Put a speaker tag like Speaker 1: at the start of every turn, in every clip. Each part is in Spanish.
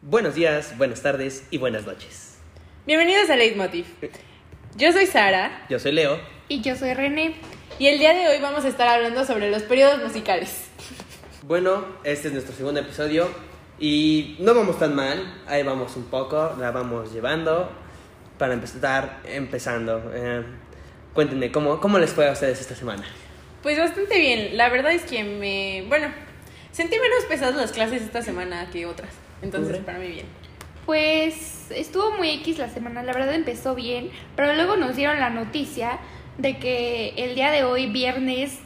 Speaker 1: Buenos días, buenas tardes y buenas noches.
Speaker 2: Bienvenidos a Leitmotiv. Yo soy Sara
Speaker 1: Yo soy Leo.
Speaker 3: Y yo soy René.
Speaker 2: y el día de hoy vamos a estar hablando sobre los periodos musicales.
Speaker 1: Bueno, este es nuestro segundo episodio y no vamos tan mal, ahí vamos un poco, la vamos llevando para empezar empezando. Eh, cuéntenme, ¿cómo, ¿cómo les fue a ustedes esta semana?
Speaker 2: Pues bastante bien. La verdad es que me. Bueno, sentí menos pesadas las clases esta semana que otras. Entonces, para mí bien.
Speaker 3: Pues estuvo muy X la semana, la verdad empezó bien, pero luego nos dieron la noticia de que el día de hoy, viernes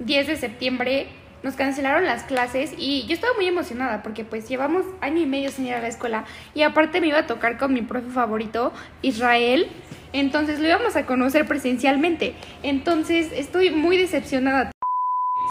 Speaker 3: 10 de septiembre, nos cancelaron las clases y yo estaba muy emocionada porque pues llevamos año y medio sin ir a la escuela y aparte me iba a tocar con mi profe favorito, Israel, entonces lo íbamos a conocer presencialmente. Entonces estoy muy decepcionada.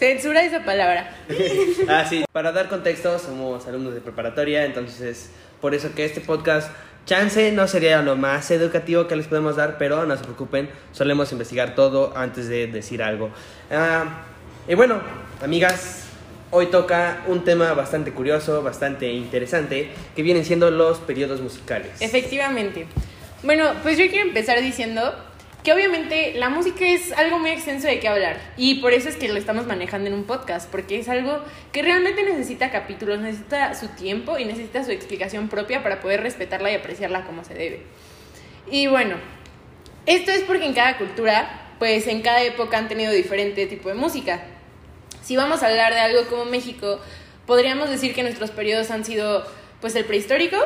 Speaker 2: Censura esa palabra.
Speaker 1: ah, sí. Para dar contexto, somos alumnos de preparatoria, entonces por eso que este podcast, chance no sería lo más educativo que les podemos dar, pero no se preocupen, solemos investigar todo antes de decir algo. Ah, y bueno, amigas, hoy toca un tema bastante curioso, bastante interesante, que vienen siendo los periodos musicales.
Speaker 2: Efectivamente. Bueno, pues yo quiero empezar diciendo que obviamente la música es algo muy extenso de qué hablar y por eso es que lo estamos manejando en un podcast, porque es algo que realmente necesita capítulos, necesita su tiempo y necesita su explicación propia para poder respetarla y apreciarla como se debe. Y bueno, esto es porque en cada cultura, pues en cada época han tenido diferente tipo de música. Si vamos a hablar de algo como México, podríamos decir que nuestros periodos han sido pues el prehistórico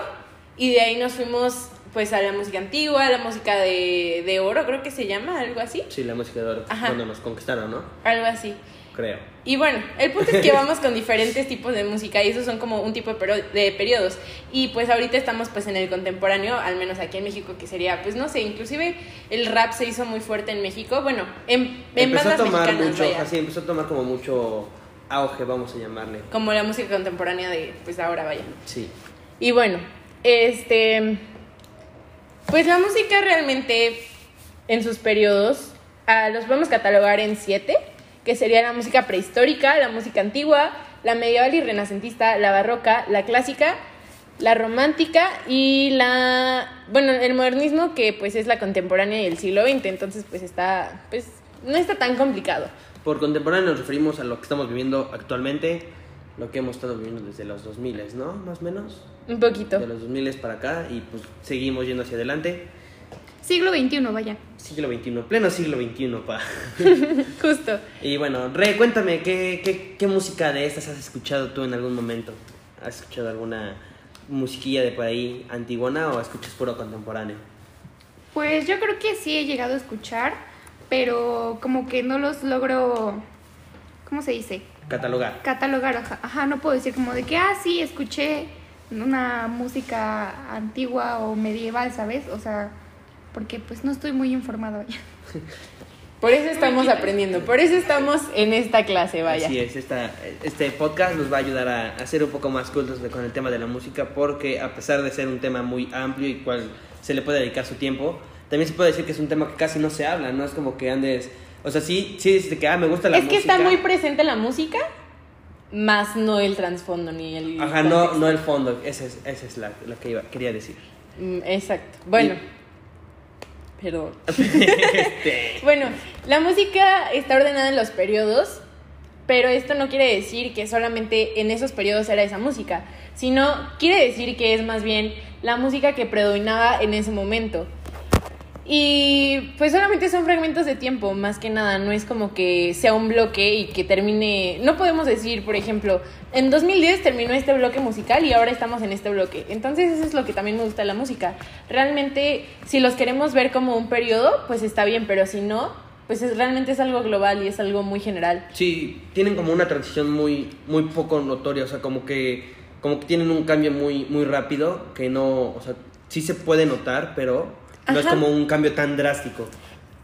Speaker 2: y de ahí nos fuimos pues a la música antigua, a la música de, de oro, creo que se llama, algo así.
Speaker 1: Sí, la música de oro,
Speaker 2: Ajá.
Speaker 1: cuando nos conquistaron, ¿no?
Speaker 2: Algo así.
Speaker 1: Creo.
Speaker 2: Y bueno, el punto es que vamos con diferentes tipos de música y esos son como un tipo de, de periodos. Y pues ahorita estamos pues en el contemporáneo, al menos aquí en México, que sería, pues no sé, inclusive el rap se hizo muy fuerte en México. Bueno, en, en
Speaker 1: empezó a tomar
Speaker 2: mexicanas,
Speaker 1: mucho,
Speaker 2: vaya.
Speaker 1: así, empezó a tomar como mucho auge, vamos a llamarle.
Speaker 2: como la música contemporánea de pues ahora, vaya.
Speaker 1: Sí.
Speaker 2: Y bueno, este. Pues la música realmente en sus periodos ah, los podemos catalogar en siete, que sería la música prehistórica, la música antigua, la medieval y renacentista, la barroca, la clásica, la romántica y la. Bueno, el modernismo, que pues es la contemporánea del siglo XX, entonces pues está. Pues no está tan complicado.
Speaker 1: Por contemporáneo nos referimos a lo que estamos viviendo actualmente, lo que hemos estado viviendo desde los 2000, ¿no? Más o menos.
Speaker 2: Un poquito.
Speaker 1: De los 2000 para acá y pues seguimos yendo hacia adelante.
Speaker 3: Siglo XXI, vaya.
Speaker 1: Siglo XXI, pleno siglo XXI, pa.
Speaker 2: Justo.
Speaker 1: Y bueno, Re, cuéntame, ¿qué, qué, qué música de estas has escuchado tú en algún momento? ¿Has escuchado alguna musiquilla de por ahí antigona o escuchas puro contemporáneo?
Speaker 3: Pues yo creo que sí he llegado a escuchar, pero como que no los logro, ¿cómo se dice?
Speaker 1: Catalogar.
Speaker 3: Catalogar, ajá, ajá, no puedo decir como de que, ah, sí, escuché una música antigua o medieval, ¿sabes? O sea, porque pues no estoy muy informada. vaya.
Speaker 2: Por eso estamos aprendiendo, por eso estamos en esta clase, vaya.
Speaker 1: Así es, esta, este podcast nos va a ayudar a, a ser un poco más cultos de- con el tema de la música porque a pesar de ser un tema muy amplio y cual se le puede dedicar su tiempo, también se puede decir que es un tema que casi no se habla, no es como que andes, o sea, sí, sí de que ah, me gusta la
Speaker 2: es que
Speaker 1: música.
Speaker 2: está muy presente la música, más no el trasfondo ni el.
Speaker 1: Ajá, no,
Speaker 2: contexto.
Speaker 1: no el fondo, esa es, esa es la, lo que iba, quería decir.
Speaker 2: Mm, Exacto. Bueno. Perdón.
Speaker 1: Este,
Speaker 2: Bueno, la música está ordenada en los periodos, pero esto no quiere decir que solamente en esos periodos era esa música, sino quiere decir que es más bien la música que predominaba en ese momento. Y pues solamente son fragmentos de tiempo, más que nada, no es como que sea un bloque y que termine, no podemos decir, por ejemplo, en 2010 terminó este bloque musical y ahora estamos en este bloque. Entonces eso es lo que también me gusta de la música. Realmente, si los queremos ver como un periodo, pues está bien, pero si no, pues es, realmente es algo global y es algo muy general.
Speaker 1: sí, tienen como una transición muy, muy poco notoria, o sea, como que, como que tienen un cambio muy, muy rápido, que no, o sea, sí se puede notar, pero no es como un cambio tan drástico.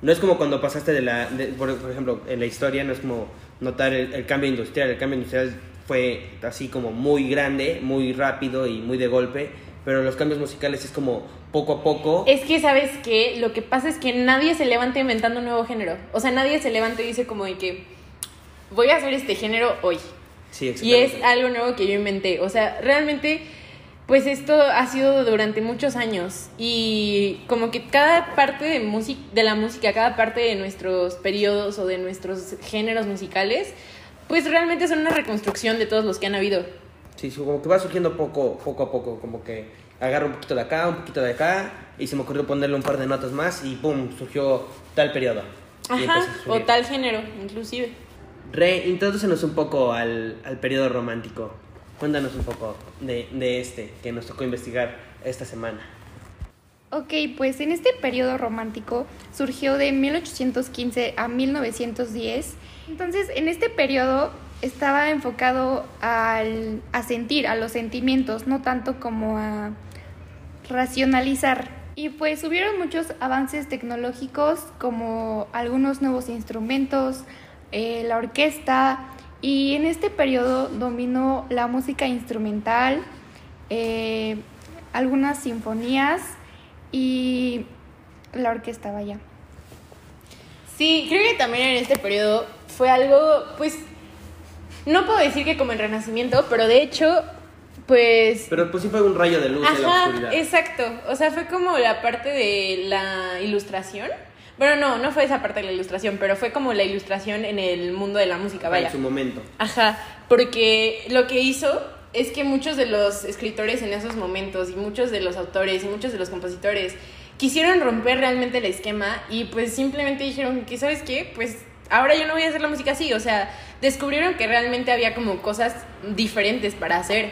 Speaker 1: No es como cuando pasaste de la, de- por, por ejemplo, en la historia, no es como notar el, el cambio industrial, el cambio industrial fue así como muy grande, muy rápido y muy de golpe, pero los cambios musicales es como poco a poco.
Speaker 2: Es que, ¿sabes qué? Lo que pasa es que nadie se levanta inventando un nuevo género. O sea, nadie se levanta y dice como de que voy a hacer este género hoy.
Speaker 1: Sí,
Speaker 2: Y es algo nuevo que yo inventé. O sea, realmente pues esto ha sido durante muchos años y como que cada parte de, música, de la música, cada parte de nuestros periodos o de nuestros géneros musicales, pues realmente son una reconstrucción de todos los que han habido.
Speaker 1: Sí, como que va surgiendo poco, poco a poco, como que agarro un poquito de acá, un poquito de acá, y se me ocurrió ponerle un par de notas más y ¡pum! surgió tal periodo.
Speaker 2: Ajá, o tal género, inclusive.
Speaker 1: Re, introdúcenos un poco al, al periodo romántico. Cuéntanos un poco de, de este que nos tocó investigar esta semana.
Speaker 3: Ok, pues en este periodo romántico surgió de 1815 a 1910. Entonces, en este periodo estaba enfocado al, a sentir, a los sentimientos, no tanto como a racionalizar. Y pues hubieron muchos avances tecnológicos como algunos nuevos instrumentos, eh, la orquesta, y en este periodo dominó la música instrumental, eh, algunas sinfonías y la orquesta, vaya.
Speaker 2: Sí, creo que también en este periodo fue algo, pues, no puedo decir que como el Renacimiento, pero de hecho, pues...
Speaker 1: Pero pues sí fue un rayo de luz en la
Speaker 2: Ajá,
Speaker 1: oscuridad.
Speaker 2: exacto. O sea, fue como la parte de la ilustración. Bueno, no, no fue esa parte de la ilustración, pero fue como la ilustración en el mundo de la música, vaya.
Speaker 1: En su momento.
Speaker 2: Ajá, porque lo que hizo es que muchos de los escritores en esos momentos y muchos de los autores y muchos de los compositores quisieron romper realmente el esquema y pues simplemente dijeron que, ¿sabes qué? Pues ahora yo no voy a hacer la música así, o sea, descubrieron que realmente había como cosas diferentes para hacer.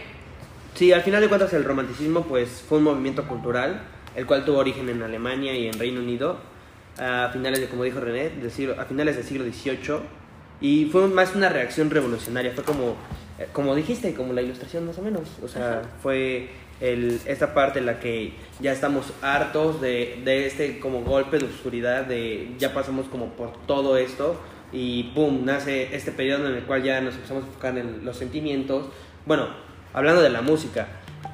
Speaker 1: Sí, al final de cuentas el romanticismo pues fue un movimiento cultural, el cual tuvo origen en Alemania y en Reino Unido a finales de, como dijo René, del siglo- a finales del siglo XVIII y fue más una reacción revolucionaria, fue como, eh, como dijiste, como la ilustración más o menos, o sea, fue el, esta parte en la que ya estamos hartos de, de este como golpe de oscuridad, de ya pasamos como por todo esto y boom, nace este periodo en el cual ya nos empezamos a enfocar en los sentimientos, bueno, hablando de la música,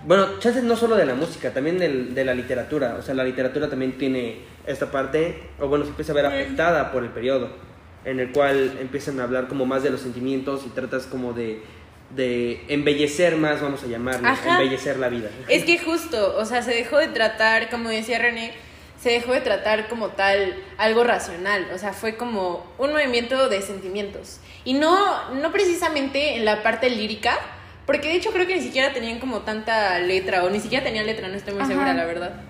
Speaker 1: bueno, chances no solo de la música, también del- de la literatura. O sea, la literatura también tiene esta parte, o bueno, se empieza a ver afectada por el periodo, en el cual empiezan a hablar como más de los sentimientos y tratas como de, de embellecer más, vamos a llamarlo,
Speaker 2: Ajá.
Speaker 1: embellecer la vida.
Speaker 2: Es que justo, o sea, se dejó de tratar, como decía René, se dejó de tratar como tal algo racional, o sea, fue como un movimiento de sentimientos. Y no, no precisamente en la parte lírica, porque de hecho creo que ni siquiera tenían como tanta letra, o ni siquiera tenían letra, no estoy muy
Speaker 3: Ajá.
Speaker 2: segura, la verdad.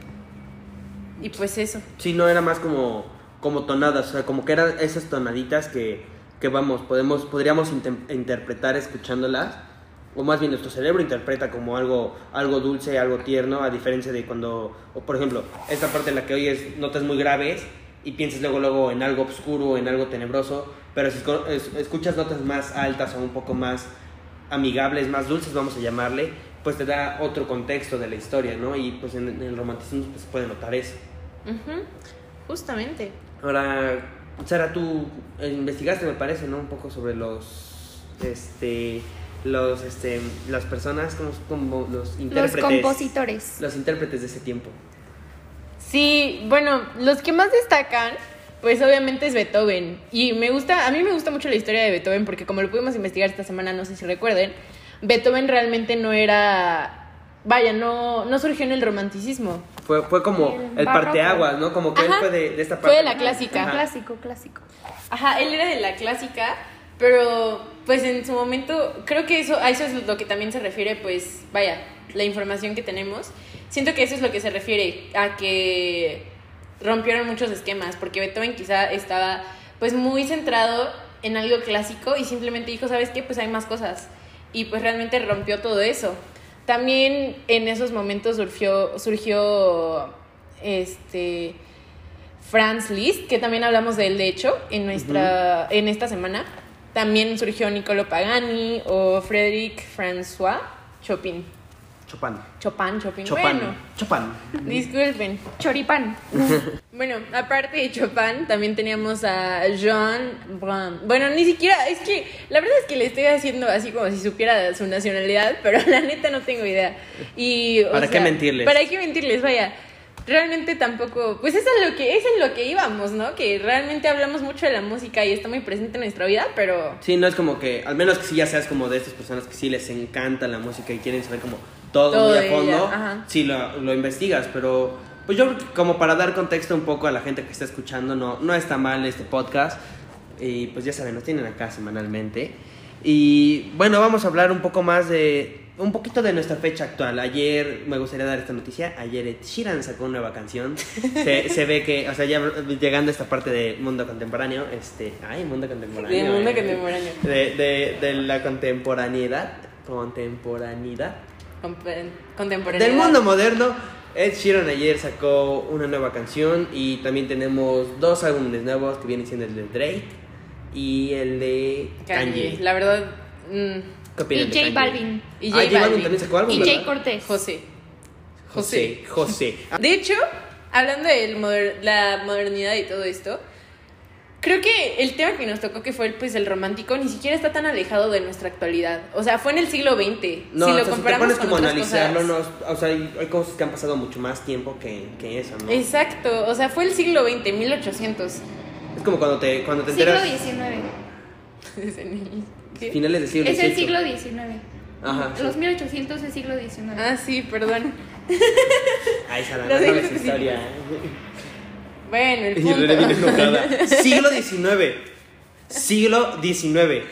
Speaker 2: Y pues eso.
Speaker 1: Sí, no era más como, como tonadas, o sea, como que eran esas tonaditas que, que vamos, podemos, podríamos intem- interpretar escuchándolas, o más bien nuestro cerebro interpreta como algo, algo dulce, algo tierno, a diferencia de cuando, o por ejemplo, esta parte en la que oyes notas muy graves y piensas luego, luego en algo oscuro, en algo tenebroso, pero si escuchas notas más altas o un poco más amigables, más dulces, vamos a llamarle, pues te da otro contexto de la historia, ¿no? Y pues en, en el romanticismo pues, se puede notar eso.
Speaker 2: Ujú, Justamente.
Speaker 1: Ahora, Sara, tú eh, investigaste, me parece, ¿no? Un poco sobre los, este, los, este, las personas, como, como los
Speaker 3: Los
Speaker 1: intérpretes.
Speaker 3: compositores.
Speaker 1: Los intérpretes de ese tiempo.
Speaker 2: Sí, bueno, los que más destacan, pues obviamente es Beethoven. Y me gusta, a mí me gusta mucho la historia de Beethoven porque como lo pudimos investigar esta semana, no sé si recuerden, Beethoven realmente no era, vaya, no, no surgió en el romanticismo.
Speaker 1: Fue, fue como
Speaker 3: El
Speaker 1: parteaguas, ¿no? Como que él fue de, de esta
Speaker 2: Fue
Speaker 1: parte.
Speaker 2: de la clásica.
Speaker 1: Ajá.
Speaker 3: Clásico, clásico.
Speaker 2: Ajá, él era de la clásica, pero pues en su momento, creo que eso, a eso es lo que también se refiere, pues, vaya, la información que tenemos. Siento que eso es lo que se refiere a que rompieron muchos esquemas, porque Beethoven quizá estaba pues muy centrado en algo clásico y simplemente dijo, ¿sabes qué? Pues hay más cosas. Y pues realmente rompió todo eso. También en esos momentos surgió, surgió este, Franz Liszt, que también hablamos de él, de hecho, en, nuestra, en esta semana. También surgió Niccolo Pagani o Frédéric François Chopin.
Speaker 1: Chopin.
Speaker 2: Chopin, Chopin.
Speaker 1: Chopin.
Speaker 2: Bueno,
Speaker 1: Chopin.
Speaker 2: disculpen.
Speaker 3: Choripán.
Speaker 2: Bueno, aparte de Chopin, también teníamos a Jean Brahms. Bueno, ni siquiera, es que la verdad es que le estoy haciendo así como si supiera su nacionalidad, pero la neta no tengo idea. Y, o
Speaker 1: ¿Para qué mentirles?
Speaker 2: ¿Para qué mentirles? Vaya, realmente tampoco, pues es lo que es en lo que íbamos, ¿no? Que realmente hablamos mucho de la música y está muy presente en nuestra vida, pero
Speaker 1: Sí, no es como que, al menos que sí ya seas como de estas personas que sí les encanta la música y quieren saber como todo,
Speaker 2: Todo
Speaker 1: muy a
Speaker 2: de
Speaker 1: fondo, sí lo, lo investigas, pero pues yo como para dar contexto un poco a la gente que está escuchando, no, no está mal este podcast. Y pues ya saben, nos tienen acá semanalmente. Y bueno, vamos a hablar un poco más de. Un poquito de nuestra fecha actual. Ayer me gustaría dar esta noticia. Ayer Ed Sheeran sacó una nueva canción. Se, se ve que, o sea, ya llegando a esta parte del mundo contemporáneo. Este. Ay, mundo contemporáneo.
Speaker 2: Del mundo
Speaker 1: eh.
Speaker 2: contemporáneo.
Speaker 1: De, de, de la contemporaneidad. Contemporaneidad.
Speaker 2: Contemporáneo.
Speaker 1: Del mundo moderno, Ed Sheeran ayer sacó una nueva canción y también tenemos dos álbumes nuevos que vienen siendo el de Drake y el de
Speaker 2: Kanye.
Speaker 1: Kanye.
Speaker 2: La verdad. mm,
Speaker 1: ¿Qué
Speaker 3: Y
Speaker 1: de
Speaker 3: J
Speaker 1: Kanye?
Speaker 3: Balvin.
Speaker 2: Y
Speaker 1: ah,
Speaker 2: J
Speaker 1: J Balvin también sacó álbum,
Speaker 3: Y
Speaker 1: ¿verdad?
Speaker 3: Jay Cortés.
Speaker 2: José.
Speaker 1: José. José.
Speaker 2: De hecho, hablando de moder- la modernidad y todo esto, creo que el tema que nos tocó, que fue el, pues, el romántico, ni siquiera está tan alejado de nuestra actualidad. O sea, fue en el siglo XX.
Speaker 1: No,
Speaker 2: si
Speaker 1: o
Speaker 2: lo
Speaker 1: sea,
Speaker 2: comparamos
Speaker 1: si te pones
Speaker 2: con
Speaker 1: como a
Speaker 2: otras
Speaker 1: analizarlo,
Speaker 2: cosas.
Speaker 1: no, o sea, hay, hay cosas que han pasado mucho más tiempo que, que eso, ¿no? Es,
Speaker 2: Exacto, o sea, fue el siglo XX, 1800.
Speaker 1: como cuando te, cuando te
Speaker 3: Siglo
Speaker 1: enteras
Speaker 3: XIX.
Speaker 2: ¿Qué?
Speaker 1: finales del siglo
Speaker 3: Es el siglo XIX.
Speaker 1: Ajá, sí.
Speaker 3: Los 1800 es siglo XIX.
Speaker 2: Ah, sí, perdón.
Speaker 1: Ay, Sara, no
Speaker 2: de-
Speaker 1: sabes historia.
Speaker 2: Bueno, el
Speaker 1: Y
Speaker 2: punto.
Speaker 1: viene enojada. Siglo XIX. Siglo XIX.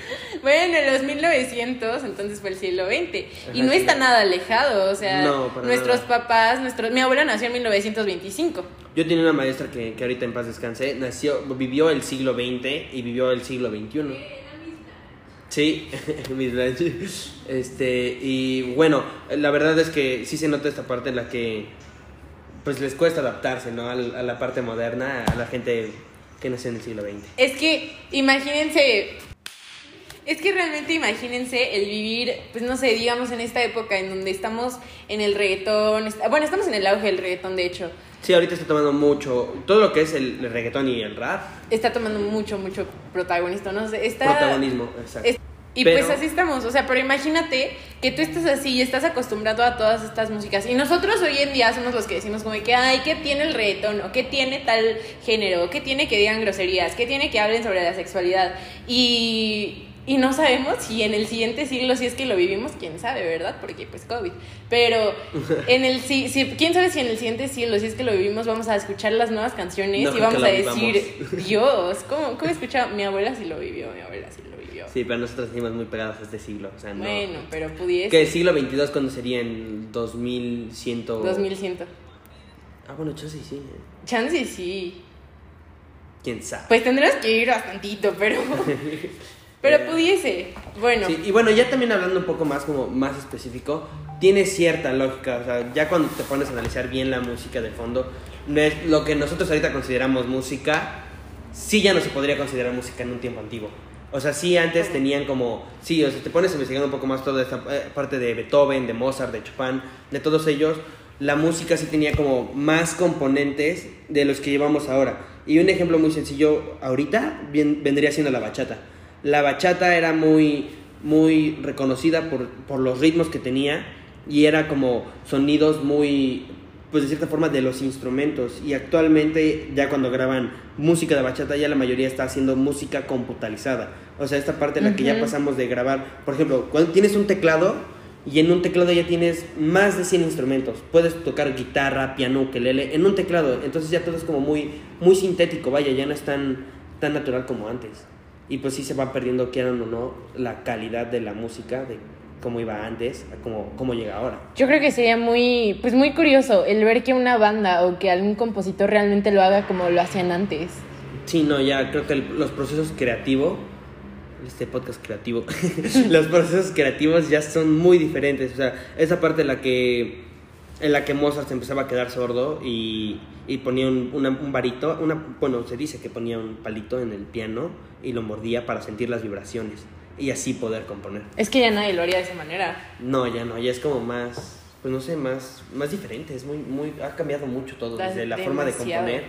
Speaker 2: Bueno, en los 1900, entonces fue el siglo XX. y no
Speaker 1: sí.
Speaker 2: está nada alejado, o sea,
Speaker 1: No,
Speaker 2: nuestros
Speaker 1: nada.
Speaker 2: papás, nuestros, mi abuela nació en 1925.
Speaker 1: Yo tenía una maestra que, que ahorita en paz descanse, nació, vivió el siglo XX y vivió el siglo XXI. Sí, Miss Blanche. Este, y bueno, la verdad es que sí se nota esta parte en la que pues les cuesta adaptarse, ¿no? A, la parte moderna, a la gente que nació en el siglo XX.
Speaker 2: Es que imagínense, es que realmente imagínense el vivir, pues no sé, digamos en esta época en donde estamos en el reggaetón, bueno, estamos en el auge del reggaetón de hecho,
Speaker 1: Sí, ahorita está tomando mucho, todo lo que es el, reggaetón y el rap,
Speaker 2: está tomando mucho, mucho protagonista, no está...
Speaker 1: protagonismo, exacto.
Speaker 2: es- y
Speaker 1: Pero-
Speaker 2: pues así estamos, o sea, pero imagínate que tú estás así y estás acostumbrado a todas estas músicas. Y nosotros hoy en día somos los que decimos como que, ay, ¿qué tiene el reggaetón? ¿O qué tiene tal género? ¿Qué tiene que digan groserías? ¿Qué tiene que hablen sobre la sexualidad? Y, y no sabemos si en el siguiente siglo, si es que lo vivimos, quién sabe, ¿verdad? Porque pues COVID. Pero en el si, si- quién sabe si en el siguiente siglo, si es que lo vivimos, vamos a escuchar las nuevas canciones
Speaker 1: No
Speaker 2: y vamos
Speaker 1: que
Speaker 2: a decir,
Speaker 1: vivamos.
Speaker 2: Dios, ¿cómo, ¿cómo he escuchado? Mi abuela sí lo vivió, mi abuela sí lo vivió.
Speaker 1: Sí, pero nosotros seguimos muy pegados a este siglo, o sea, no.
Speaker 2: Bueno, pero pudiese.
Speaker 1: ¿Qué siglo XXII cuándo sería en 2100?
Speaker 2: 2100.
Speaker 1: Ah, bueno, chance sí, sí.
Speaker 2: Chance sí.
Speaker 1: ¿Quién sabe?
Speaker 2: Pues tendrás que ir bastantito, pero. pero pudiese. Bueno.
Speaker 1: Sí, y bueno, ya también hablando un poco más como más específico, tiene cierta lógica, o sea, ya cuando te pones a analizar bien la música de fondo, no es lo que nosotros ahorita consideramos música, sí ya no se podría considerar música en un tiempo antiguo. O sea, sí antes tenían como, sí, o sea, te pones a investigar un poco más toda esta eh, parte de Beethoven, de Mozart, de Chopin, de todos ellos, la música sí tenía como más componentes de los que llevamos ahora. Y un ejemplo muy sencillo ahorita bien- vendría siendo la bachata. La bachata era muy, muy reconocida por, por los ritmos que tenía y era como sonidos muy, pues de cierta forma, de los instrumentos. Y actualmente, ya cuando graban música de bachata, ya la mayoría está haciendo música computalizada. O sea, esta parte en la que ya pasamos de grabar, por ejemplo, cuando tienes un teclado y en un teclado ya tienes más de 100 instrumentos. Puedes tocar guitarra, piano, ukelele en un teclado. Entonces ya todo es como muy, muy sintético, vaya, ya no es tan, tan natural como antes. Y pues sí se va perdiendo, quieran o no, la calidad de la música, de cómo iba antes, a cómo, cómo llega ahora.
Speaker 2: Yo creo que sería muy, pues muy curioso el ver que una banda o que algún compositor realmente lo haga como lo hacían antes.
Speaker 1: Sí, no, ya creo que el- los procesos creativos, este podcast creativo, los procesos creativos ya son muy diferentes. O sea, esa parte en la que, en la que Mozart se empezaba a quedar sordo y, y ponía un, una- un varito, una, bueno, se dice que ponía un palito en el piano y lo mordía para sentir las vibraciones y así poder componer.
Speaker 2: Es que ya nadie lo haría de esa manera.
Speaker 1: No, ya no, ya es como más, pues no sé, más, más diferente, es muy, muy, ha cambiado mucho todo, desde la forma de componer.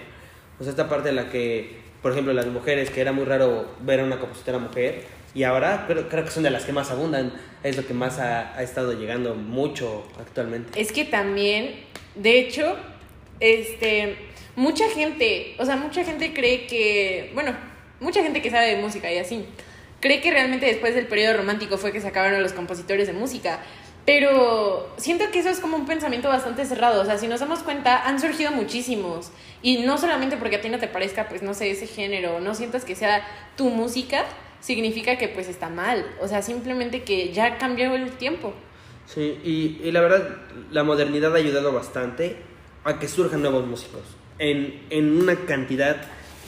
Speaker 1: O sea, esta parte en la que, por ejemplo, las mujeres, que era muy raro ver a una compositora mujer, y ahora creo, creo que son de las que más abundan, es lo que más ha, ha estado llegando mucho actualmente.
Speaker 2: Es que también, de hecho, este, mucha gente, o sea, mucha gente cree que, bueno, mucha gente que sabe de música y así, cree que realmente después del periodo romántico fue que se acabaron los compositores de música. Pero siento que eso es como un pensamiento bastante cerrado. O sea, si nos damos cuenta, han surgido muchísimos. Y no solamente porque a ti no te parezca, pues no sé, ese género, no sientas que sea tu música, significa que pues está mal. O sea, simplemente que ya cambió el tiempo.
Speaker 1: Sí, y, y la verdad, la modernidad ha ayudado bastante a que surjan nuevos músicos. En, en una cantidad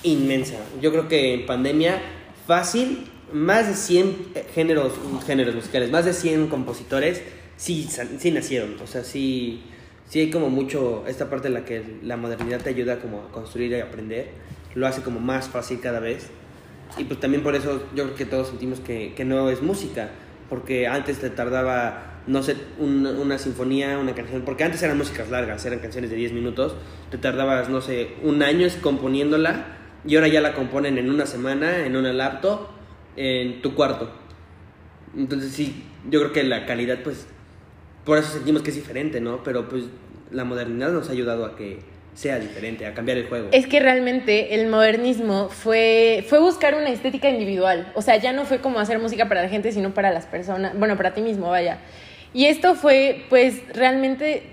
Speaker 1: inmensa. Yo creo que en pandemia, fácil, más de 100 géneros, géneros musicales, más de 100 compositores sí, sí nacieron. O sea, sí, sí hay como mucho esta parte en la que la modernidad te ayuda como a construir y aprender. Lo hace como más fácil cada vez. Y pues también por eso yo creo que todos sentimos que, que no es música. Porque antes te tardaba, no sé, un- una sinfonía, una canción. Porque antes eran músicas largas, eran canciones de 10 minutos. Te tardabas, no sé, un año componiéndola. Y ahora ya la componen en una semana, en una laptop, en tu cuarto. Entonces sí, yo creo que la calidad, pues, por eso sentimos que es diferente, ¿no? Pero pues la modernidad nos ha ayudado a que sea diferente, a cambiar el juego.
Speaker 2: Es que realmente el modernismo fue, fue buscar una estética individual. O sea, ya no fue como hacer música para la gente, sino para las personas. Bueno, para ti mismo, vaya. Y esto fue, pues, realmente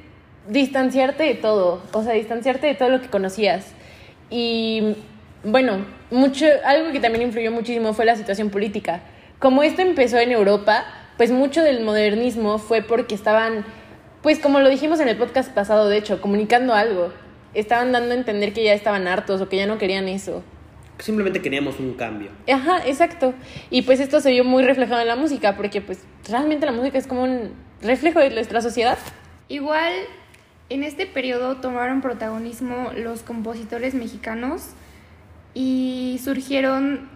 Speaker 2: distanciarte de todo. O sea, distanciarte de todo lo que conocías. Y bueno, mucho, algo que también influyó muchísimo fue la situación política. Como esto empezó en Europa, pues mucho del modernismo fue porque estaban, pues como lo dijimos en el podcast pasado, de hecho, comunicando algo. Estaban dando a entender que ya estaban hartos o que ya no querían eso.
Speaker 1: Simplemente queríamos un cambio.
Speaker 2: Ajá, exacto. Y pues esto se vio muy reflejado en la música, porque pues realmente la música es como un reflejo de nuestra sociedad.
Speaker 3: Igual, en este periodo tomaron protagonismo los compositores mexicanos y surgieron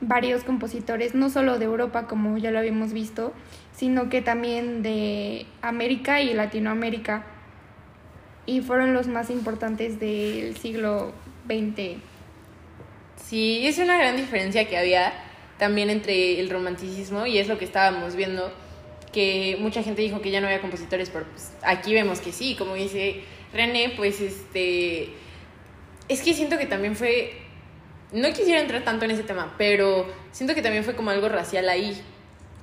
Speaker 3: varios compositores, no solo de Europa como ya lo habíamos visto, sino que también de América y Latinoamérica. Y fueron los más importantes del siglo XX.
Speaker 2: Sí, es una gran diferencia que había también entre el romanticismo y es lo que estábamos viendo, que mucha gente dijo que ya no había compositores, pero pues aquí vemos que sí, como dice René, pues este... Es que siento que también fue... No quisiera entrar tanto en ese tema, pero siento que también fue como algo racial ahí.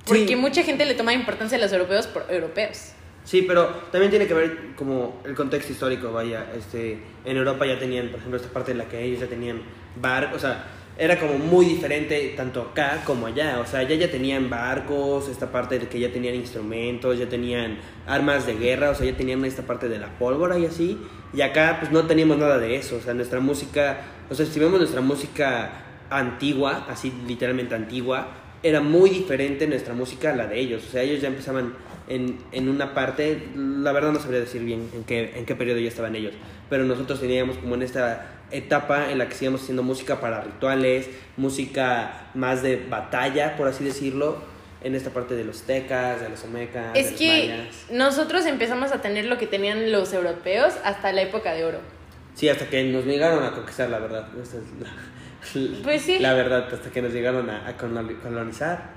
Speaker 2: Porque
Speaker 1: Sí.
Speaker 2: mucha gente le toma importancia a los europeos por europeos.
Speaker 1: Sí, pero también tiene que ver como el contexto histórico, vaya, este, en Europa ya tenían, por ejemplo, esta parte en la que ellos ya tenían barcos, o sea, era como muy diferente tanto acá como allá, o sea, ya ya tenían barcos, esta parte de que ya tenían instrumentos, ya tenían armas de guerra, o sea, ya tenían esta parte de la pólvora y así, y acá pues no teníamos nada de eso, o sea, nuestra música, o sea, si vemos nuestra música antigua, así literalmente antigua, era muy diferente nuestra música a la de ellos. O sea, ellos ya empezaban en, en una parte, la verdad no sabría decir bien en qué, en qué periodo ya estaban ellos, pero nosotros teníamos como en esta etapa en la que seguíamos haciendo música para rituales, música más de batalla, por así decirlo, en esta parte de los tecas, de los olmecas, de
Speaker 2: Es
Speaker 1: los
Speaker 2: que
Speaker 1: mayas.
Speaker 2: nosotros empezamos a tener lo que tenían los europeos hasta la época de oro.
Speaker 1: Sí, hasta que nos llegaron a conquistar, la verdad. Esta es la,
Speaker 2: Pues sí.
Speaker 1: La verdad, hasta que nos llegaron a, a coloni- colonizar.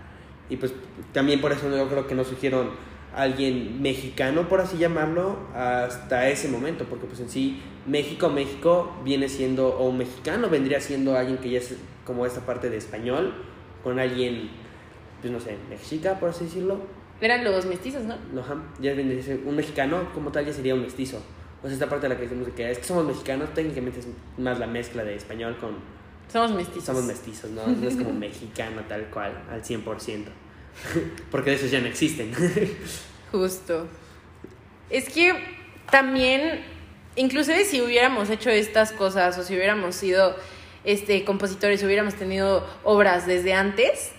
Speaker 1: Y pues también por eso yo creo que no surgieron alguien mexicano, por así llamarlo, hasta ese momento. Porque pues en sí, México, México viene siendo, o un mexicano vendría siendo alguien que ya es como esta parte de español, con alguien, pues no sé, mexica, por así decirlo.
Speaker 2: Eran los mestizos, ¿no?
Speaker 1: No, ya vendría ser un mexicano como tal ya sería un mestizo. O sea, esta parte de la que decimos de que es que somos mexicanos, técnicamente es más la mezcla de español con
Speaker 2: Somos mestizos.
Speaker 1: somos mestizos, ¿no? No es como mexicano tal cual, al 100%. Porque de esos ya no existen.
Speaker 2: Justo. Es que también, inclusive si hubiéramos hecho estas cosas o si hubiéramos sido este, compositores, hubiéramos tenido obras desde antes,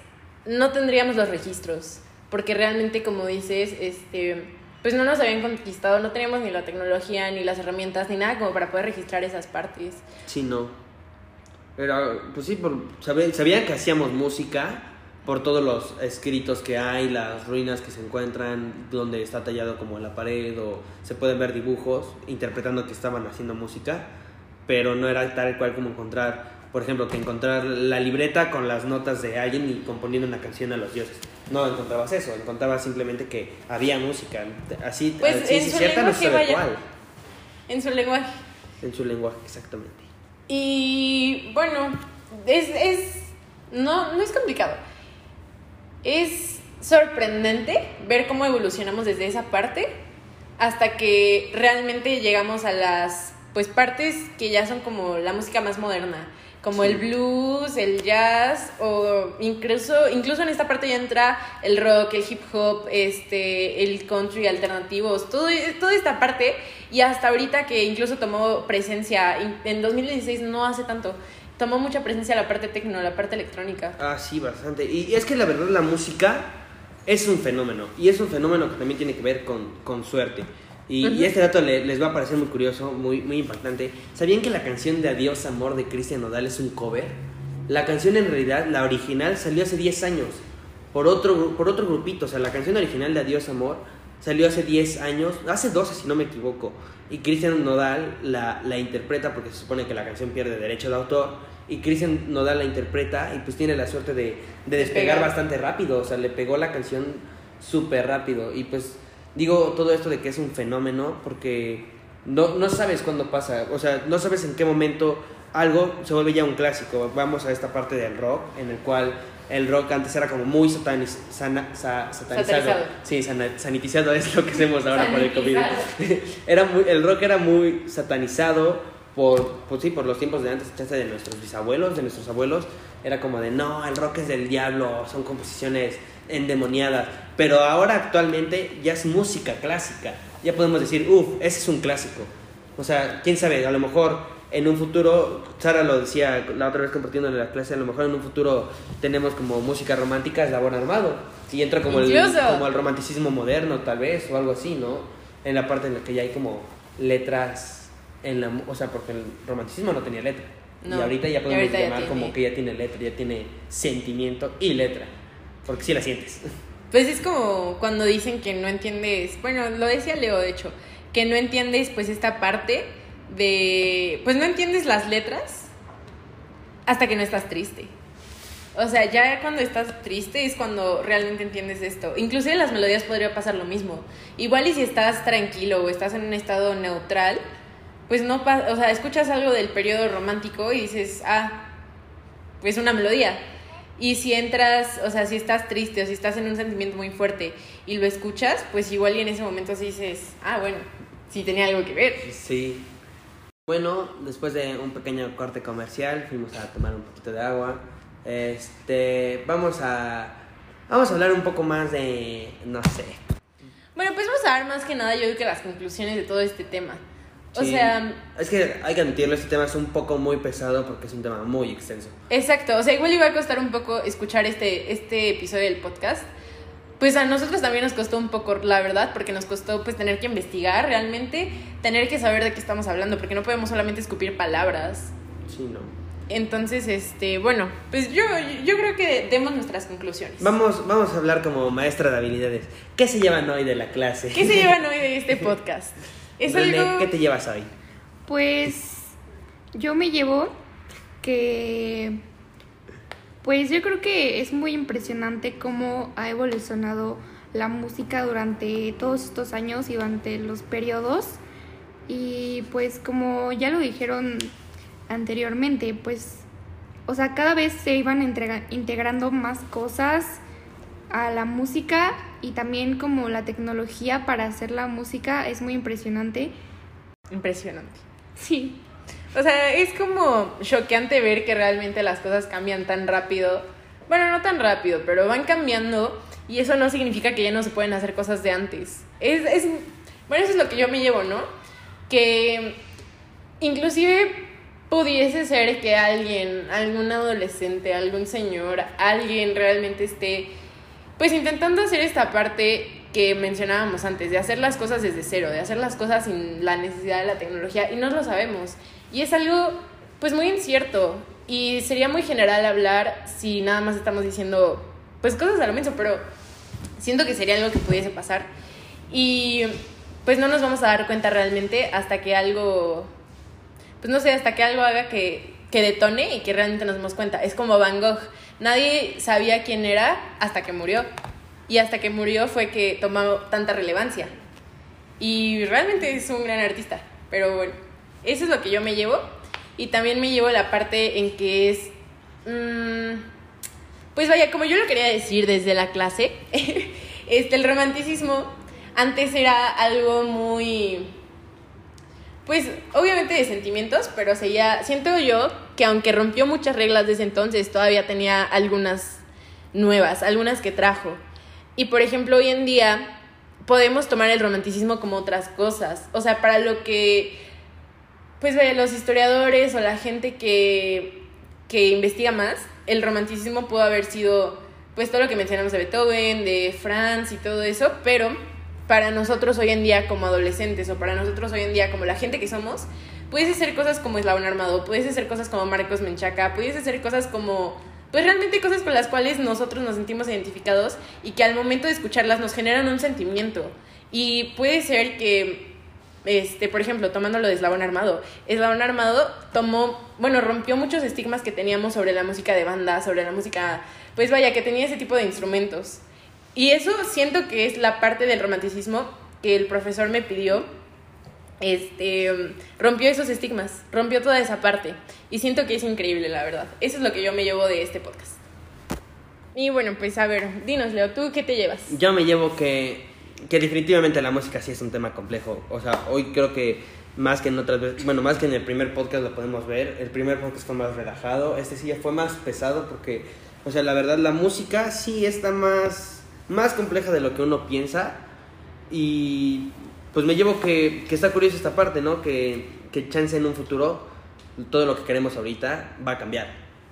Speaker 2: no tendríamos los registros. Porque realmente, como dices, este, pues no nos habían conquistado, no teníamos ni la tecnología, ni las herramientas, ni nada como para poder registrar esas partes.
Speaker 1: sí, no. Era, pues sí, por, sabían que hacíamos música por todos los escritos que hay, las ruinas que se encuentran, donde está tallado como en la pared o se pueden ver dibujos interpretando que estaban haciendo música, pero no era tal cual como encontrar, por ejemplo, que encontrar la libreta con las notas de alguien y componiendo una canción a los dioses. No encontrabas eso, encontrabas simplemente que había música, así,
Speaker 2: Pues,
Speaker 1: así
Speaker 2: en
Speaker 1: sí,
Speaker 2: su
Speaker 1: cierta, no
Speaker 2: lenguaje,
Speaker 1: sabe
Speaker 2: vaya. En su lenguaje.
Speaker 1: en su lenguaje, exactamente.
Speaker 2: Y bueno, es, es no, no es complicado. Es sorprendente ver cómo evolucionamos desde esa parte hasta que realmente llegamos a las pues partes que ya son como la música más moderna, como el blues, el jazz o incluso incluso en esta parte ya entra el rock, el hip hop, este el country alternativos, todo toda esta parte y hasta ahorita que incluso tomó presencia en 2016 no hace tanto tomó mucha presencia la parte tecno, la parte electrónica.
Speaker 1: Ah, sí, bastante. Y es que la verdad la música es un fenómeno. Y es un fenómeno que también tiene que ver con, con suerte. Y, este dato les va a parecer muy curioso, muy, muy impactante. ¿Sabían que la canción de Adiós Amor de Cristian Nodal es un cover? La canción en realidad, la original, salió hace 10 años por otro, por otro grupito. O sea, la canción original de Adiós Amor salió hace 10 años, hace 12 si no me equivoco. Y Cristian Nodal la, la interpreta porque se supone que la canción pierde derecho de autor y Christian Nodal la interpreta y pues tiene la suerte de, de despegar bastante rápido, o sea, le pegó la canción súper rápido y pues digo todo esto de que es un fenómeno porque no, no sabes cuándo pasa, o sea, no sabes en qué momento algo se vuelve ya un clásico. Vamos a esta parte del rock en el cual el rock antes era como muy sataniz, satanizado. Sí, sanitizado es lo que hacemos ahora por el COVID. era muy, el rock era muy satanizado por, pues sí, por los tiempos de antes, de nuestros bisabuelos, de nuestros abuelos, era como de, no, el rock es del diablo, son composiciones endemoniadas, pero ahora actualmente ya es música clásica, ya podemos decir, uff, ese es un clásico. O sea, quién sabe, a lo mejor en un futuro, Sara lo decía la otra vez compartiendo en la clase, a lo mejor en un futuro tenemos como música romántica labor armado y entra como el, como el romanticismo moderno tal vez o algo así, ¿no? En la parte en la que ya hay como letras en la, o sea, porque el romanticismo no tenía letra. y ahorita ya podemos llamar como que ya tiene letra, ya tiene sentimiento y letra. Porque sí la sientes.
Speaker 2: Pues es como cuando dicen que no entiendes, bueno, lo decía Leo de hecho, que no entiendes pues esta parte de, pues no entiendes las letras hasta que no estás triste. O sea, ya cuando estás triste es cuando realmente entiendes esto. Inclusive en las melodías podría pasar lo mismo. Igual y si estás tranquilo o estás en un estado neutral, pues no pasa, o sea, escuchas algo del periodo romántico y dices, ah, pues una melodía. Y si entras, o sea, si estás triste o si estás en un sentimiento muy fuerte y lo escuchas, pues igual y en ese momento sí dices, ah, bueno, sí tenía algo que ver.
Speaker 1: Sí. Bueno, después de un pequeño corte comercial, fuimos a tomar un poquito de agua. Este, vamos a vamos a hablar un poco más de no sé.
Speaker 2: Bueno, pues vamos a ver más que nada yo creo que las conclusiones de todo este tema. O sea...
Speaker 1: Es que hay que admitirlo, este tema es un poco muy pesado porque es un tema muy extenso.
Speaker 2: Exacto, o sea, igual iba a costar un poco escuchar este, este episodio del podcast. Pues a nosotros también nos costó un poco, la verdad, porque nos costó pues tener que investigar realmente, tener que saber de qué estamos hablando, porque no podemos solamente escupir palabras.
Speaker 1: Sí, no.
Speaker 2: Entonces, este, bueno, pues yo, yo creo que demos nuestras conclusiones.
Speaker 1: Vamos, vamos a hablar como maestra de habilidades. ¿Qué se llevan hoy de la clase?
Speaker 2: ¿Qué se llevan hoy de este podcast?
Speaker 1: ¿Qué te llevas hoy?
Speaker 3: Pues yo me llevo que pues yo creo que es muy impresionante cómo ha evolucionado la música durante todos estos años y durante los periodos. Y pues como ya lo dijeron anteriormente, pues, o sea, cada vez se iban integrando más cosas a la música y también como la tecnología para hacer la música es muy impresionante.
Speaker 2: Impresionante.
Speaker 3: Sí.
Speaker 2: O sea, es como choqueante ver que realmente las cosas cambian tan rápido. Bueno, no tan rápido, pero van cambiando y eso no significa que ya no se pueden hacer cosas de antes. Es, es bueno, eso es lo que yo me llevo, ¿no? Que inclusive pudiese ser que alguien, algún adolescente, algún señor, alguien realmente esté pues intentando hacer esta parte que mencionábamos antes, de hacer las cosas desde cero, de hacer las cosas sin la necesidad de la tecnología, y no lo sabemos. Y es algo, pues, muy incierto, y sería muy general hablar si nada más estamos diciendo, pues, cosas a lo mismo, pero siento que sería algo que pudiese pasar. Y, pues, no nos vamos a dar cuenta realmente hasta que algo, pues, no sé, hasta que algo haga que, que detone y que realmente nos demos cuenta. Es como Van Gogh Nadie sabía quién era hasta que murió. Y hasta que murió fue que tomó tanta relevancia. Y realmente es un gran artista. Pero bueno, eso es lo que yo me llevo. Y también me llevo la parte en que es... Mm, pues vaya, como yo lo quería decir desde la clase, este, el romanticismo antes era algo muy, pues obviamente de sentimientos, pero seguía, siento yo que aunque rompió muchas reglas desde entonces, todavía tenía algunas nuevas, algunas que trajo. Y por ejemplo, hoy en día podemos tomar el romanticismo como otras cosas. O sea, para lo que, pues vaya, los historiadores o la gente que, que investiga más, el romanticismo pudo haber sido, pues todo lo que mencionamos de Beethoven, de Franz y todo eso, pero para nosotros hoy en día como adolescentes o para nosotros hoy en día como la gente que somos, puedes hacer cosas como Eslabón Armado, puedes hacer cosas como Marcos Menchaca, puedes hacer cosas como pues realmente cosas con las cuales nosotros nos sentimos identificados y que al momento de escucharlas nos generan un sentimiento. Y puede ser que, este, por ejemplo, tomando lo de Eslabón Armado, Eslabón Armado tomó, bueno, rompió muchos estigmas que teníamos sobre la música de banda, sobre la música, pues vaya, que tenía ese tipo de instrumentos. Y eso siento que es la parte del romanticismo que el profesor me pidió este, rompió esos estigmas, rompió toda esa parte. Y siento que es increíble, la verdad. Eso es lo que yo me llevo de este podcast. Y bueno, pues a ver, dinos, Leo, ¿tú qué te llevas?
Speaker 1: Yo me llevo que, que definitivamente la música sí es un tema complejo. O sea, hoy creo que más que en otras veces, bueno, más que en el primer podcast lo podemos ver. El primer podcast fue más relajado, este sí ya fue más pesado porque, o sea, la verdad la música sí está más, más compleja de lo que uno piensa. Y pues me llevo que, que está curioso esta parte, ¿no? Que, que chance en un futuro todo lo que queremos ahorita va a cambiar.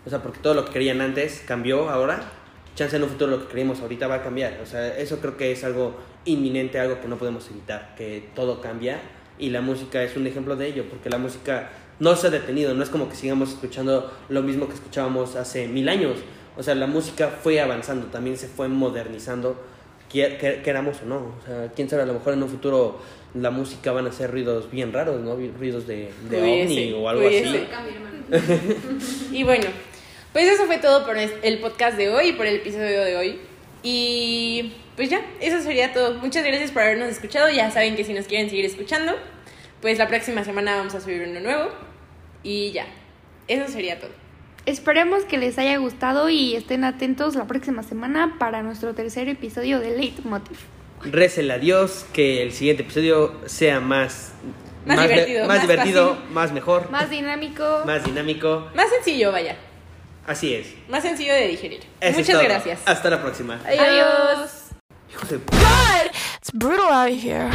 Speaker 1: O sea, porque todo lo que querían antes cambió ahora. Chance en un futuro lo que queríamos ahorita va a cambiar. O sea, eso creo que es algo inminente, algo que no podemos evitar, que todo cambia. Y la música es un ejemplo de ello, porque la música no se ha detenido, no es como que sigamos escuchando lo mismo que escuchábamos hace mil años. O sea, la música fue avanzando, también se fue modernizando queramos o no. O sea, quién sabe, a lo mejor en un futuro la música van a ser ruidos bien raros, ¿no? Ruidos de, de ovni o algo así.
Speaker 2: y bueno, pues eso fue todo por el podcast de hoy, por el episodio de hoy. Y pues ya, eso sería todo. Muchas gracias por habernos escuchado. Ya saben que si nos quieren seguir escuchando, pues la próxima semana vamos a subir uno nuevo. Y ya, eso sería todo.
Speaker 3: Esperemos que les haya gustado y estén atentos la próxima semana para nuestro tercer episodio de Leitmotiv.
Speaker 1: Récele a Dios que el siguiente episodio sea más
Speaker 2: más, divertido,
Speaker 1: más, divertido, más mejor,
Speaker 3: más dinámico,
Speaker 1: más dinámico,
Speaker 2: más sencillo, vaya.
Speaker 1: Así es.
Speaker 2: Más sencillo de digerir. Muchas gracias.
Speaker 1: Hasta la próxima.
Speaker 2: Adiós.
Speaker 3: Adiós.
Speaker 1: Hijo de...
Speaker 4: It's brutal out here.